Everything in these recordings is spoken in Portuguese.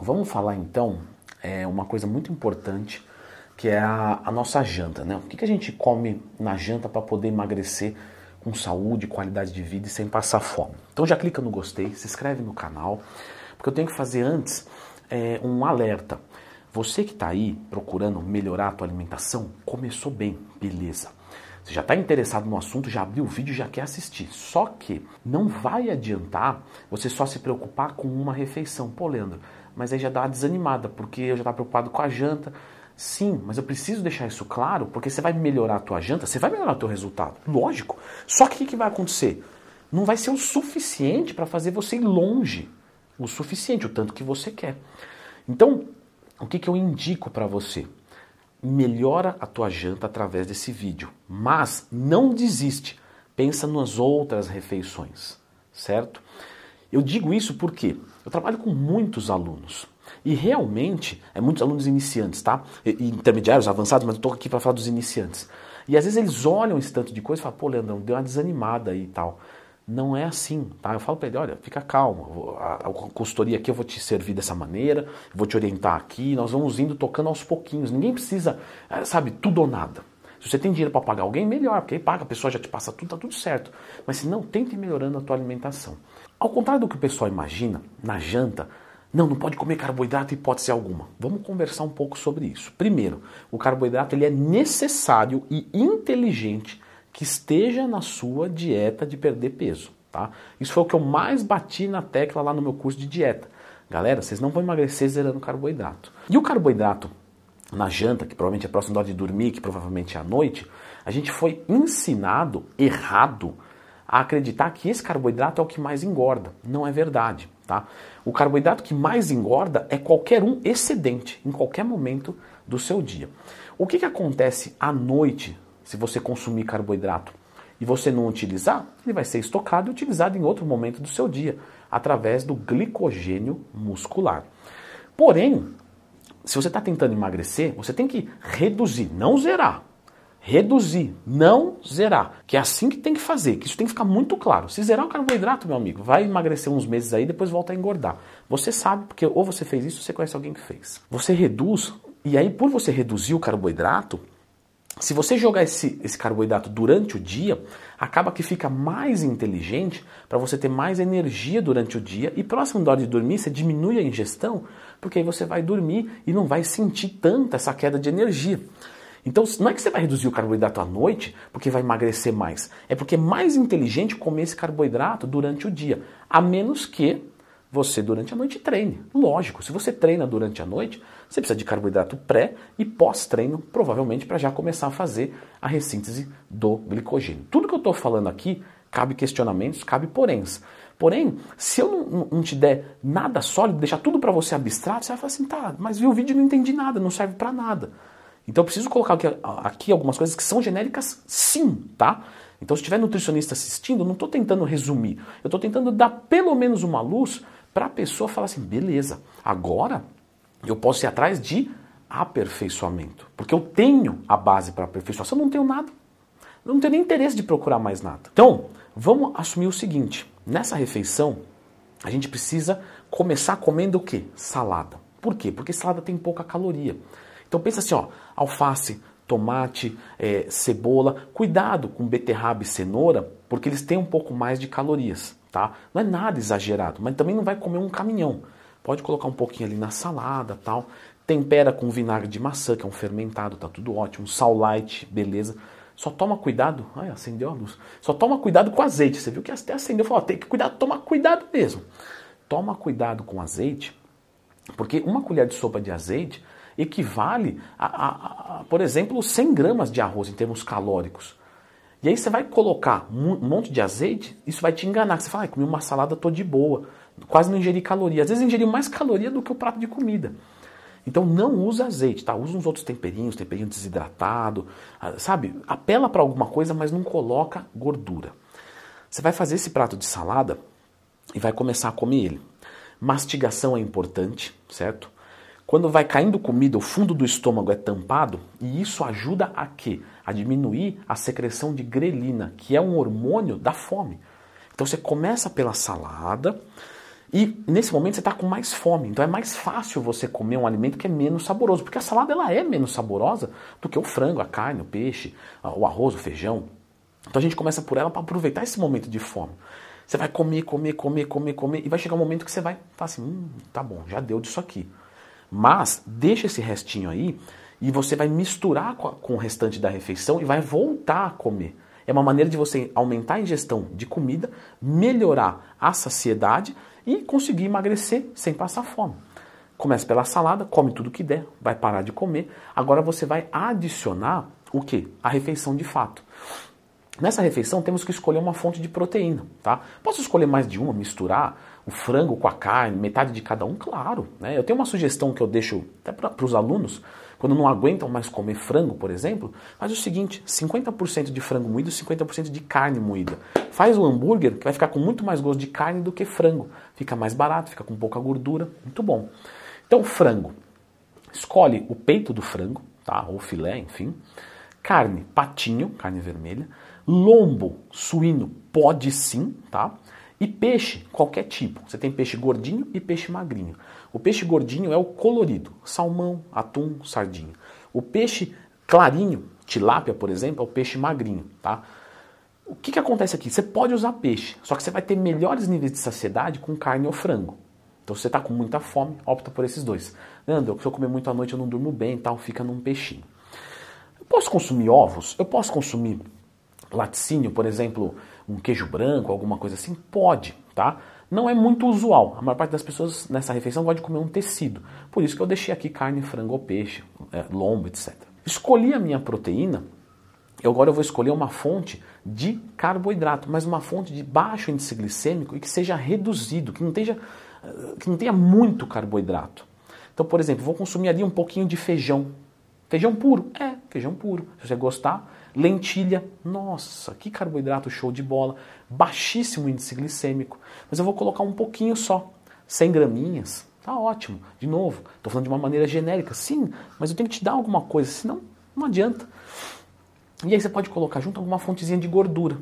Vamos falar então é uma coisa muito importante que é a, a nossa janta, né? O que, que a gente come na janta para poder emagrecer com saúde, qualidade de vida e sem passar fome? Então já clica no gostei, se inscreve no canal, porque eu tenho que fazer antes é, um alerta. Você que está aí procurando melhorar a tua alimentação, começou bem, beleza. Você já está interessado no assunto, já abriu o vídeo, já quer assistir. Só que não vai adiantar você só se preocupar com uma refeição. Pô, Leandro, mas aí já dá uma desanimada, porque eu já estava preocupado com a janta. Sim, mas eu preciso deixar isso claro, porque você vai melhorar a tua janta, você vai melhorar o teu resultado. Lógico. Só que o que vai acontecer? Não vai ser o suficiente para fazer você ir longe. O suficiente, o tanto que você quer. Então, o que, que eu indico para você? Melhora a tua janta através desse vídeo, mas não desiste. Pensa nas outras refeições, certo? Eu digo isso porque eu trabalho com muitos alunos e realmente é muitos alunos iniciantes, tá? E, intermediários, avançados, mas eu estou aqui para falar dos iniciantes. E às vezes eles olham esse tanto de coisa e falam, pô, Leandrão, deu uma desanimada aí e tal. Não é assim, tá? Eu falo para ele, olha, fica calmo, a, a consultoria aqui eu vou te servir dessa maneira, vou te orientar aqui, nós vamos indo tocando aos pouquinhos. Ninguém precisa, eh, sabe, tudo ou nada. Se você tem dinheiro para pagar alguém, melhor, porque aí paga, a pessoa já te passa tudo, tá tudo certo. Mas se não, tente melhorando a tua alimentação. Ao contrário do que o pessoal imagina, na janta, não, não pode comer carboidrato hipótese alguma. Vamos conversar um pouco sobre isso. Primeiro, o carboidrato ele é necessário e inteligente que esteja na sua dieta de perder peso. Tá? Isso foi o que eu mais bati na tecla lá no meu curso de dieta. Galera, vocês não vão emagrecer zerando carboidrato. E o carboidrato na janta, que provavelmente é próximo da hora de dormir, que provavelmente é à noite, a gente foi ensinado errado a acreditar que esse carboidrato é o que mais engorda. Não é verdade, tá? O carboidrato que mais engorda é qualquer um excedente em qualquer momento do seu dia. O que, que acontece à noite se você consumir carboidrato e você não utilizar, ele vai ser estocado e utilizado em outro momento do seu dia, através do glicogênio muscular. Porém, se você está tentando emagrecer, você tem que reduzir, não zerar. Reduzir, não zerar. Que é assim que tem que fazer, que isso tem que ficar muito claro. Se zerar o carboidrato, meu amigo, vai emagrecer uns meses aí, depois volta a engordar. Você sabe, porque ou você fez isso, ou você conhece alguém que fez. Você reduz, e aí por você reduzir o carboidrato, se você jogar esse, esse carboidrato durante o dia, acaba que fica mais inteligente para você ter mais energia durante o dia e próximo da hora de dormir você diminui a ingestão, porque aí você vai dormir e não vai sentir tanta essa queda de energia. Então não é que você vai reduzir o carboidrato à noite porque vai emagrecer mais, é porque é mais inteligente comer esse carboidrato durante o dia, a menos que você durante a noite treine. Lógico, se você treina durante a noite, você precisa de carboidrato pré e pós-treino, provavelmente para já começar a fazer a ressíntese do glicogênio. Tudo que eu estou falando aqui cabe questionamentos, cabe poréns. Porém, se eu não, não te der nada sólido, deixar tudo para você abstrato, você vai falar assim, tá, mas vi o vídeo e não entendi nada, não serve para nada. Então eu preciso colocar aqui, aqui, algumas coisas que são genéricas, sim, tá? Então se tiver nutricionista assistindo, eu não estou tentando resumir, eu estou tentando dar pelo menos uma luz para a pessoa falar assim, beleza, agora eu posso ir atrás de aperfeiçoamento, porque eu tenho a base para aperfeiçoar. Se eu não tenho nada, eu não tenho nem interesse de procurar mais nada. Então, vamos assumir o seguinte: nessa refeição, a gente precisa começar comendo o quê? Salada. Por quê? Porque salada tem pouca caloria. Então pensa assim, ó, alface, tomate, é, cebola, cuidado com beterraba e cenoura, porque eles têm um pouco mais de calorias, tá? Não é nada exagerado, mas também não vai comer um caminhão. Pode colocar um pouquinho ali na salada, tal. Tempera com vinagre de maçã, que é um fermentado, tá tudo ótimo. Sal light, beleza. Só toma cuidado. Ai, acendeu a luz. Só toma cuidado com azeite. Você viu que até acendeu. Falou, tem que cuidar, toma cuidado mesmo. Toma cuidado com azeite, porque uma colher de sopa de azeite equivale a, a, a, por exemplo, 100 gramas de arroz em termos calóricos. E aí você vai colocar um monte de azeite, isso vai te enganar. Você fala, ah, comi uma salada, tô de boa quase não ingeri caloria. Às vezes ingeri mais caloria do que o prato de comida. Então não usa azeite, tá? Usa uns outros temperinhos, temperinho desidratado, ah, sabe? Apela para alguma coisa, mas não coloca gordura. Você vai fazer esse prato de salada e vai começar a comer ele. Mastigação é importante, certo? Quando vai caindo comida, o fundo do estômago é tampado e isso ajuda a quê? A diminuir a secreção de grelina, que é um hormônio da fome. Então você começa pela salada, E nesse momento você está com mais fome, então é mais fácil você comer um alimento que é menos saboroso, porque a salada ela é menos saborosa do que o frango, a carne, o peixe, o arroz, o feijão. Então a gente começa por ela para aproveitar esse momento de fome. Você vai comer, comer, comer, comer, comer, e vai chegar um momento que você vai falar assim: hum, tá bom, já deu disso aqui. Mas deixa esse restinho aí e você vai misturar com o restante da refeição e vai voltar a comer. É uma maneira de você aumentar a ingestão de comida, melhorar a saciedade e conseguir emagrecer sem passar fome. Começa pela salada, come tudo que der, vai parar de comer. Agora você vai adicionar o que? A refeição de fato. Nessa refeição temos que escolher uma fonte de proteína, tá? Posso escolher mais de uma, misturar o frango com a carne, metade de cada um? Claro, né? Eu tenho uma sugestão que eu deixo até para os alunos, quando não aguentam mais comer frango, por exemplo, faz o seguinte, 50% de frango moído, 50% de carne moída. Faz o hambúrguer, que vai ficar com muito mais gosto de carne do que frango. Fica mais barato, fica com pouca gordura, muito bom. Então, frango. Escolhe o peito do frango, tá? Ou filé, enfim. Carne, patinho, carne vermelha Lombo suíno pode sim, tá? E peixe, qualquer tipo. Você tem peixe gordinho e peixe magrinho. O peixe gordinho é o colorido, salmão, atum, sardinha. O peixe clarinho, tilápia, por exemplo, é o peixe magrinho, tá? O que, que acontece aqui? Você pode usar peixe, só que você vai ter melhores níveis de saciedade com carne ou frango. Então, se você está com muita fome, opta por esses dois. Leandro, se eu comer muito à noite eu não durmo bem e tal, fica num peixinho. Eu posso consumir ovos? Eu posso consumir laticínio, por exemplo, um queijo branco, alguma coisa assim? Pode, tá? Não é muito usual. A maior parte das pessoas nessa refeição gosta de comer um tecido. Por isso que eu deixei aqui carne, frango ou peixe, é, lombo, etc. Escolhi a minha proteína. Eu agora eu vou escolher uma fonte de carboidrato, mas uma fonte de baixo índice glicêmico e que seja reduzido, que não, tenha, que não tenha muito carboidrato. Então, por exemplo, vou consumir ali um pouquinho de feijão. Feijão puro? É, feijão puro. Se você gostar, Lentilha, nossa, que carboidrato show de bola, baixíssimo índice glicêmico, mas eu vou colocar um pouquinho só, 100 graminhas, tá ótimo. De novo, estou falando de uma maneira genérica, sim, mas eu tenho que te dar alguma coisa, senão não adianta. E aí você pode colocar junto alguma fontezinha de gordura.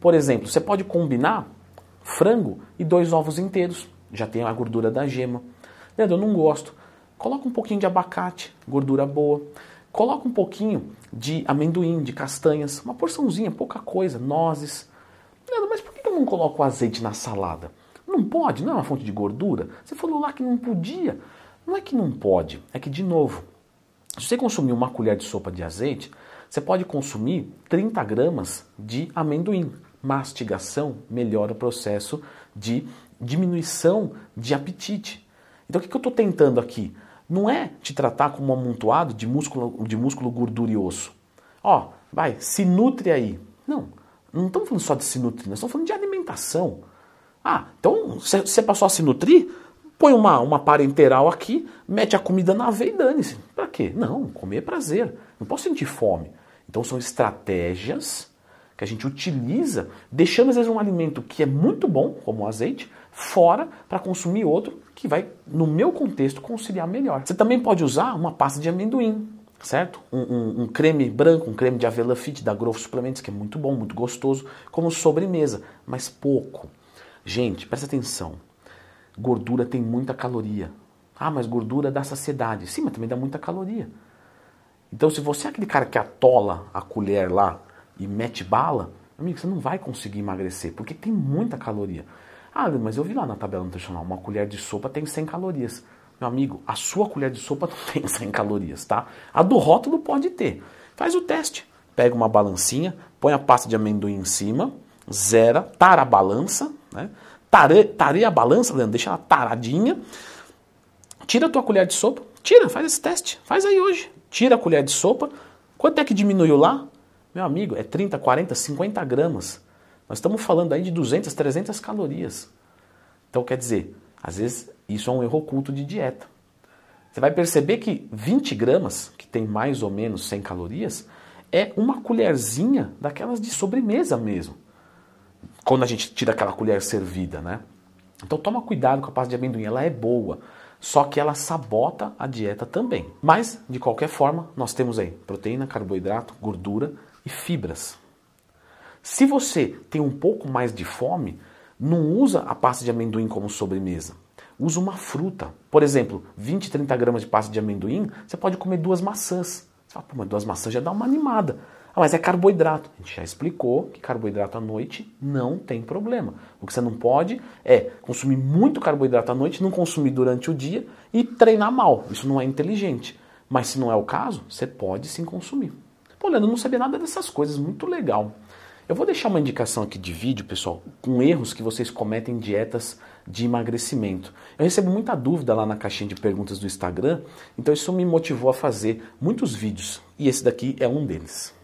Por exemplo, você pode combinar frango e dois ovos inteiros, já tem a gordura da gema. Leandro, eu não gosto. Coloca um pouquinho de abacate, gordura boa. Coloca um pouquinho de amendoim, de castanhas, uma porçãozinha, pouca coisa, nozes. Mas por que eu não coloco azeite na salada? Não pode, não é uma fonte de gordura? Você falou lá que não podia. Não é que não pode, é que, de novo, se você consumir uma colher de sopa de azeite, você pode consumir 30 gramas de amendoim. Mastigação melhora o processo de diminuição de apetite. Então o que eu estou tentando aqui? Não é te tratar como um amontoado de músculo, de músculo, gordura e osso. Ó, vai, se nutre aí. Não, não estamos falando só de se nutrir, nós estamos falando de alimentação. Ah, então você passou a se nutrir? Põe uma, uma parenteral aqui, mete a comida na veia e dane-se. Pra quê? Não, comer é prazer. Não posso sentir fome. Então são estratégias que a gente utiliza, deixando às vezes um alimento que é muito bom, como o azeite, fora para consumir outro que vai, no meu contexto, conciliar melhor. Você também pode usar uma pasta de amendoim, certo? Um, um, um, creme branco, um creme de avelã fit da Growth Suplementos, que é muito bom, muito gostoso, como sobremesa, mas pouco. Gente, presta atenção. Gordura tem muita caloria. Ah, mas gordura dá saciedade. Sim, mas também dá muita caloria. Então, se você é aquele cara que atola a colher lá e mete bala, amigo, você não vai conseguir emagrecer, porque tem muita caloria. Ah, mas eu vi lá na tabela nutricional, uma colher de sopa tem 100 calorias. Meu amigo, a sua colher de sopa não tem 100 calorias, tá? A do rótulo pode ter. Faz o teste. Pega uma balancinha, põe a pasta de amendoim em cima, zera, tara a balança, né? Tare, a balança, Leandro, deixa ela taradinha. Tira a tua colher de sopa, tira, faz esse teste, faz aí hoje. Tira a colher de sopa. Quanto é que diminuiu lá? Meu amigo, é 30, 40, 50 gramas. Nós estamos falando aí de 200, 300 calorias. Então, quer dizer, às vezes isso é um erro oculto de dieta. Você vai perceber que 20 gramas, que tem mais ou menos 100 calorias, é uma colherzinha daquelas de sobremesa mesmo. Quando a gente tira aquela colher servida, né? Então toma cuidado com a pasta de amendoim, ela é boa, só que ela sabota a dieta também. Mas, de qualquer forma, nós temos aí proteína, carboidrato, gordura e fibras. Se você tem um pouco mais de fome, Não usa a pasta de amendoim como sobremesa. Usa uma fruta. Por exemplo, 20, 30 gramas de pasta de amendoim, você pode comer duas maçãs. Você fala, pô, mas duas maçãs já dá uma animada. Ah, mas é carboidrato. A gente já explicou que carboidrato à noite não tem problema. O que você não pode é consumir muito carboidrato à noite, não consumir durante o dia e treinar mal. Isso não é inteligente. Mas se não é o caso, você pode sim consumir. Pô, Leandro, eu não sabia nada dessas coisas, muito legal. Eu vou deixar uma indicação aqui de vídeo, pessoal, com erros que vocês cometem em dietas de emagrecimento. Eu recebo muita dúvida lá na caixinha de perguntas do Instagram, então isso me motivou a fazer muitos vídeos e esse daqui é um deles.